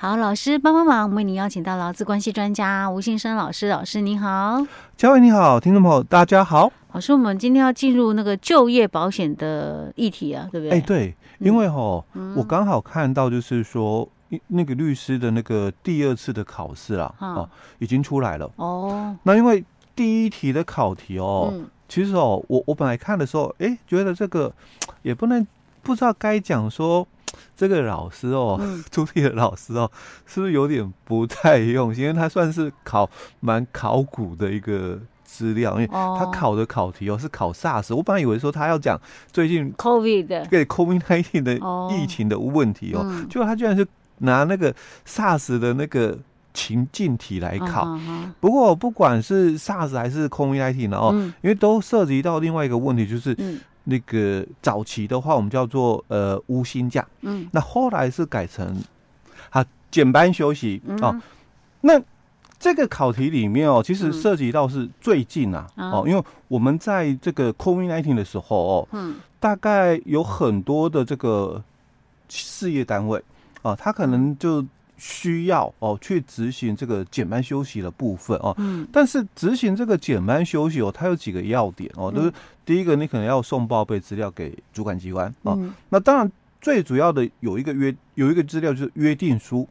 好，老师帮帮忙，我们为您邀请到劳资关系专家吴信生老师，老师您好，嘉伟你好，听众朋友大家好。老师，我们今天要进入那个就业保险的议题啊，对不对？哎，对，因为哈，嗯、我刚好看到就是说，那个律师的那个第二次的考试啊，啊、哦，已经出来了。哦，那因为第一题的考题哦，嗯、其实哦，我我本来看的时候，哎，觉得这个也不能不知道该讲说。这个老师哦，出题的老师哦，是不是有点不太用心？因为他算是考蛮考古的一个资料，因为他考的考题哦是考 SARS。我本来以为说他要讲最近 COVID 对 COVID-19 的疫情的问题哦，结果他居然是拿那个 SARS 的那个情境题来考。不过不管是 SARS 还是 COVID-19 哦，因为都涉及到另外一个问题，就是。那个早期的话，我们叫做呃无薪假，嗯，那后来是改成啊减班休息哦。那这个考题里面哦，其实涉及到是最近啊，哦，因为我们在这个 COVID-19 的时候哦，嗯，大概有很多的这个事业单位啊，他可能就。需要哦去执行这个减班休息的部分哦，嗯，但是执行这个减班休息哦，它有几个要点哦，就是第一个，你可能要送报备资料给主管机关哦，那当然最主要的有一个约有一个资料就是约定书，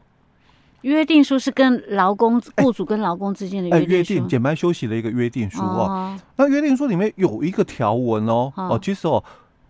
约定书是跟劳工雇主跟劳工之间的约定约定减班休息的一个约定书哦，那约定书里面有一个条文哦哦，其实哦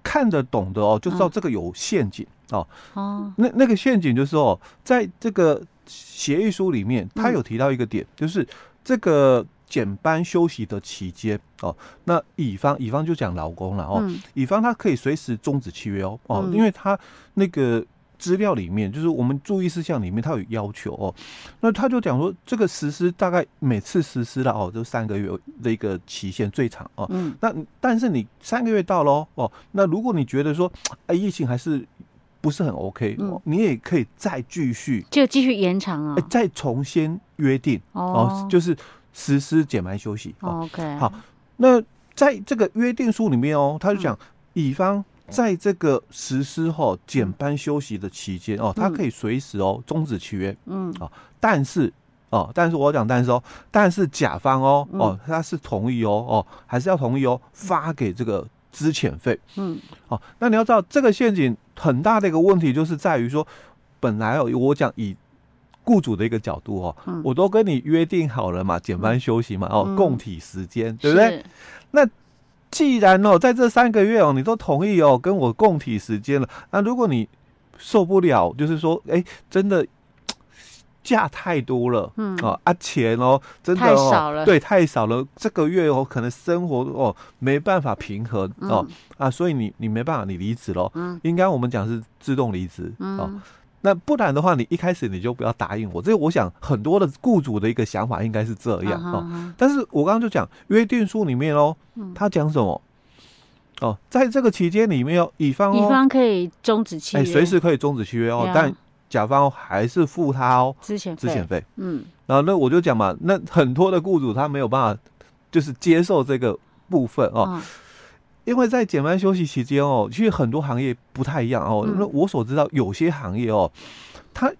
看得懂的哦就知道这个有陷阱。哦。哦，那那个陷阱就是哦，在这个协议书里面，他有提到一个点，嗯、就是这个减班休息的期间哦，那乙方乙方就讲劳工了哦，嗯、乙方他可以随时终止契约哦哦，嗯、因为他那个资料里面，就是我们注意事项里面，他有要求哦，那他就讲说，这个实施大概每次实施了哦，就三个月的一个期限最长哦，嗯，那但是你三个月到了哦，那如果你觉得说，哎，疫情还是不是很 OK，嗯，你也可以再继续，就继续延长啊，再重新约定哦，就是实施减班休息。OK，好，那在这个约定书里面哦，他就讲乙方在这个实施后减班休息的期间哦，他可以随时哦终止契约，嗯。啊，但是哦，但是我讲但是哦，但是甲方哦哦他是同意哦哦，还是要同意哦发给这个。资遣费，嗯，哦，那你要知道这个陷阱很大的一个问题，就是在于说，本来哦，我讲以雇主的一个角度哦，嗯、我都跟你约定好了嘛，减班休息嘛，哦，共体时间，对不对？那既然哦，在这三个月哦，你都同意哦，跟我共体时间了，那如果你受不了，就是说，哎，真的。假太多了，嗯哦啊钱哦，真的哦，太少了，对，太少了。这个月哦，可能生活哦没办法平衡哦、嗯、啊，所以你你没办法，你离职喽。嗯，应该我们讲是自动离职、嗯、哦。那不然的话，你一开始你就不要答应我。这个我想很多的雇主的一个想法应该是这样、嗯、哦。但是我刚刚就讲约定书里面哦，他讲什么？哦，在这个期间里面哦，乙方乙方可以终止契约，随时可以终止契约哦，但。甲方还是付他哦，资遣费，资遣费，嗯，然后那我就讲嘛，那很多的雇主他没有办法，就是接受这个部分哦，嗯、因为在减班休息期间哦，其实很多行业不太一样哦。那、嗯、我所知道有些行业哦，他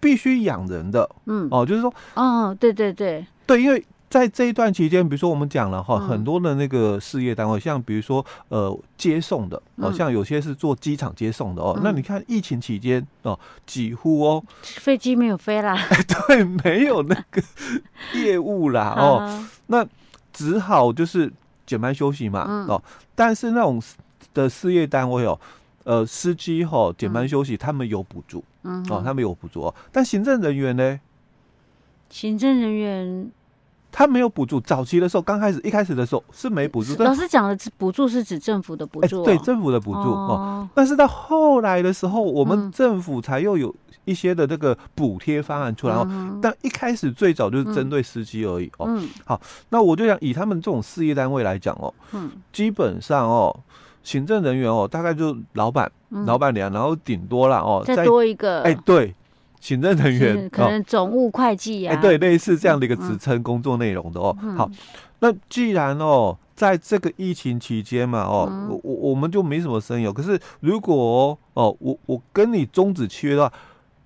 必须养人的，嗯，哦，就是说，哦，对对对，对，因为。在这一段期间，比如说我们讲了哈，很多的那个事业单位，像比如说呃接送的，哦，像有些是做机场接送的哦。那你看疫情期间哦，几乎哦，飞机没有飞啦，对，没有那个 业务啦哦，那只好就是减班休息嘛哦。但是那种的事业单位哦，呃，司机哈减班休息，他们有补助，嗯，哦，他们有补助哦。但行政人员呢？行政人员。他没有补助，早期的时候，刚开始一开始的时候是没补助。老师讲的补助是指政府的补助、哦欸，对政府的补助哦。哦但是到后来的时候，我们政府才又有一些的这个补贴方案出来哦。嗯、但一开始最早就是针对司机而已哦。嗯、好，那我就想以他们这种事业单位来讲哦，嗯，基本上哦，行政人员哦，大概就老板、嗯、老板娘，然后顶多了哦，再多一个，哎、欸，对。行政人员可能总务会计呀，哎，对，类似这样的一个职称工作内容的哦。好，那既然哦，在这个疫情期间嘛，哦，我我们就没什么生意。可是如果哦，我我跟你终止契约的话，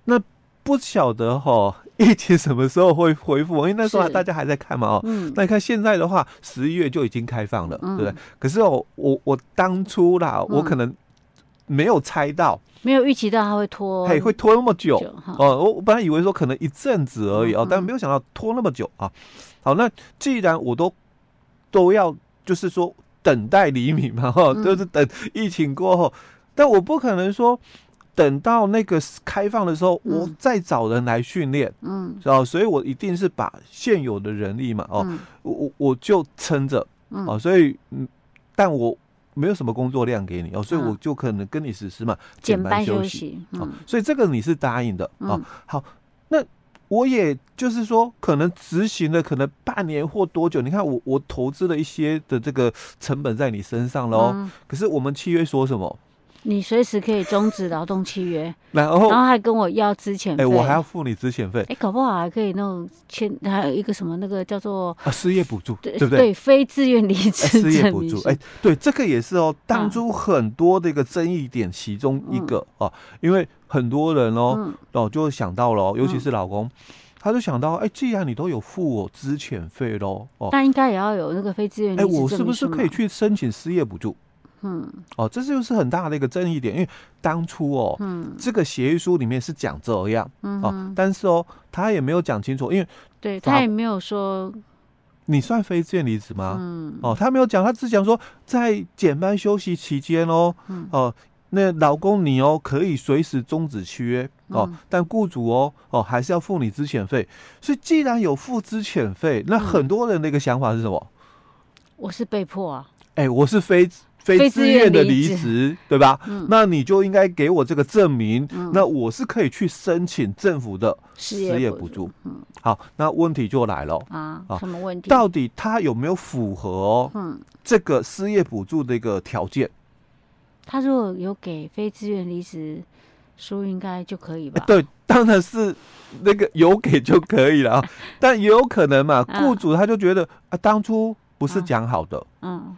那不晓得哈，疫情什么时候会恢复？因为那时候大家还在看嘛哦。嗯。那你看现在的话，十一月就已经开放了，嗯、对不对？可是哦，我我当初啦，嗯、我可能没有猜到，没有预期到它会拖，嘿，会拖那么久。哦。我我本来以为说可能一阵子而已哦，嗯、但没有想到拖那么久啊。好，那既然我都都要，就是说等待黎明嘛，哈、嗯，就是等疫情过后，但我不可能说。等到那个开放的时候，我再找人来训练，嗯，知道，所以我一定是把现有的人力嘛，哦，我我我就撑着，哦，所以嗯，但我没有什么工作量给你哦，所以我就可能跟你实施嘛，减班休息，哦，所以这个你是答应的哦。好，那我也就是说，可能执行了可能半年或多久？你看我我投资了一些的这个成本在你身上了哦，可是我们契约说什么？你随时可以终止劳动契约，然后然后还跟我要资遣费，哎，我还要付你资遣费，哎，搞不好还可以那种签，还有一个什么那个叫做啊失业补助，对不对？对，非自愿离职失业补助，哎，对，这个也是哦，当初很多的一个争议点其中一个哦，因为很多人哦哦就想到了，尤其是老公，他就想到，哎，既然你都有付我资遣费喽，哦，那应该也要有那个非自愿哎，我是不是可以去申请失业补助？嗯，哦，这就是很大的一个争议点，因为当初哦，嗯，这个协议书里面是讲这样，嗯，哦，但是哦，他也没有讲清楚，因为对他也没有说你算非自愿离职吗？嗯，哦，他没有讲，他只讲说在减班休息期间哦，嗯，哦，那老公你哦可以随时终止契约哦，但雇主哦哦还是要付你资遣费，所以既然有付资遣费，那很多人的一个想法是什么？我是被迫啊，哎，我是非。非自愿的离职，对吧？嗯，那你就应该给我这个证明，嗯，那我是可以去申请政府的失业补助。嗯，好，那问题就来了啊，什么问题？到底他有没有符合哦？嗯，这个失业补助的一个条件？他如果有给非自愿离职书，应该就可以吧？对，当然是那个有给就可以了，但也有可能嘛，雇主他就觉得啊，当初不是讲好的，嗯。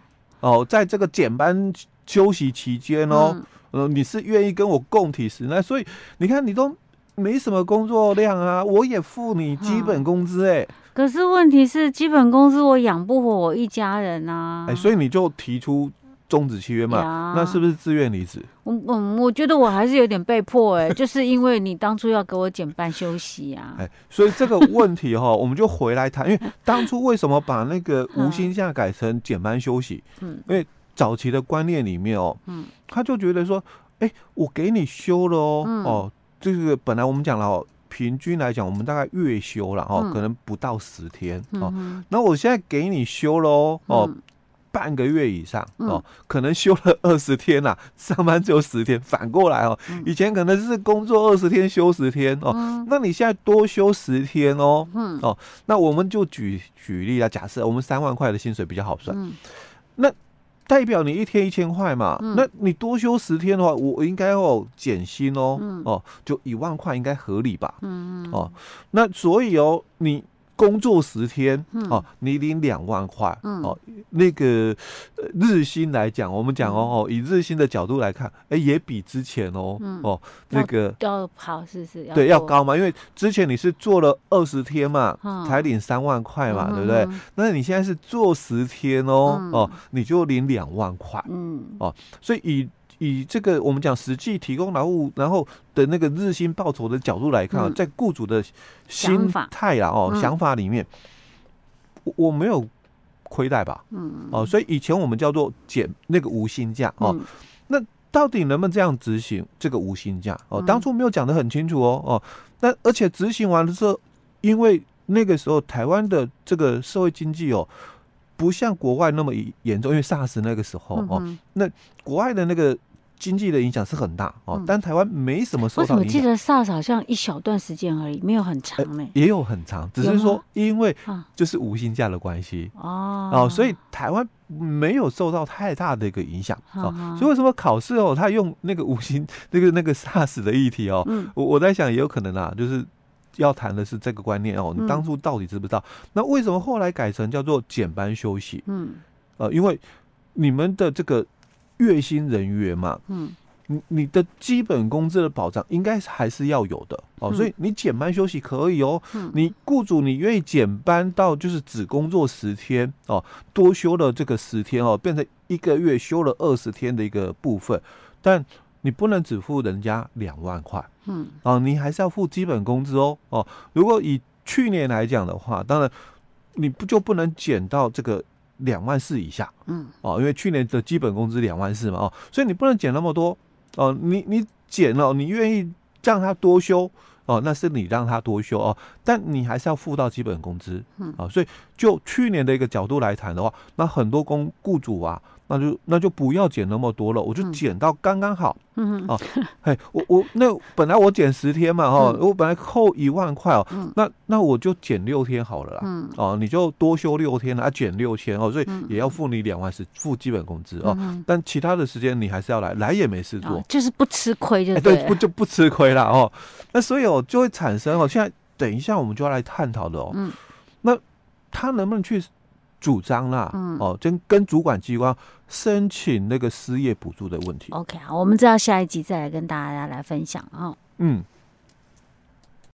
哦，在这个减班休息期间哦，嗯、呃，你是愿意跟我共体时那，所以你看你都没什么工作量啊，我也付你基本工资哎、嗯。可是问题是，基本工资我养不活我一家人啊。哎，所以你就提出终止契约嘛？呀那是不是自愿离职？我嗯，我觉得我还是有点被迫哎，就是因为你当初要给我减半休息啊。哎，所以这个问题哈，我们就回来谈，因为当初为什么把那个无薪假改成减班休息？嗯，因为早期的观念里面哦，嗯，他就觉得说，哎，我给你休了哦，哦，这个本来我们讲了哦，平均来讲，我们大概月休了哦，可能不到十天哦，那我现在给你休了哦。半个月以上哦，可能休了二十天呐，上班只有十天。反过来哦，以前可能是工作二十天休十天哦，那你现在多休十天哦，哦，那我们就举举例啊，假设我们三万块的薪水比较好算，那代表你一天一千块嘛，那你多休十天的话，我应该要减薪哦，哦，就一万块应该合理吧，哦，那所以哦，你。工作十天哦，你领两万块哦。那个日薪来讲，我们讲哦，以日薪的角度来看，哎，也比之前哦哦那个要好，是是，对，要高嘛。因为之前你是做了二十天嘛，才领三万块嘛，对不对？那你现在是做十天哦哦，你就领两万块，嗯哦，所以以。以这个我们讲实际提供劳务，然后的那个日薪报酬的角度来看，在雇主的心态啊哦想法里面，我我没有亏待吧，嗯。哦，所以以前我们叫做减那个无薪假哦，那到底能不能这样执行这个无薪假？哦？当初没有讲得很清楚哦哦，那而且执行完了之后，因为那个时候台湾的这个社会经济哦。不像国外那么严重，因为 SARS 那个时候哦，那国外的那个经济的影响是很大哦，但台湾没什么受到影响。我记得 SARS 好像一小段时间而已，没有很长呢。也有很长，只是说因为就是无薪假的关系哦哦，所以台湾没有受到太大的一个影响哦。所以为什么考试哦，他用那个无薪那个那个 SARS 的议题哦，我我在想也有可能啊，就是。要谈的是这个观念哦，你当初到底知不知道？嗯、那为什么后来改成叫做减班休息？嗯，呃，因为你们的这个月薪人员嘛，嗯，你你的基本工资的保障应该还是要有的哦，所以你减班休息可以哦。你雇主你愿意减班到就是只工作十天哦，多休了这个十天哦，变成一个月休了二十天的一个部分，但你不能只付人家两万块，嗯，啊，你还是要付基本工资哦哦。如果以去年来讲的话，当然你不就不能减到这个两万四以下，嗯，哦，因为去年的基本工资两万四嘛，哦，所以你不能减那么多。哦，你你减了，你愿意让他多休哦，那是你让他多休哦，但你还是要付到基本工资，嗯，啊，所以就去年的一个角度来谈的话，那很多工雇主啊。那就那就不要减那么多了，我就减到刚刚好。嗯啊，嘿，我我那本来我减十天嘛，哈、嗯，我本来扣一万块哦，嗯、那那我就减六天好了啦。嗯，哦，你就多休六天啊，减六千哦，所以也要付你两万是付基本工资哦。嗯、但其他的时间你还是要来，来也没事做，哦、就是不吃亏就对，不就不吃亏了哦。那所以哦，就会产生哦，现在等一下我们就要来探讨的哦。嗯，那他能不能去？主张啦，嗯、哦，跟跟主管机关申请那个失业补助的问题。OK，啊，我们知道下一集再来跟大家来分享啊。哦、嗯。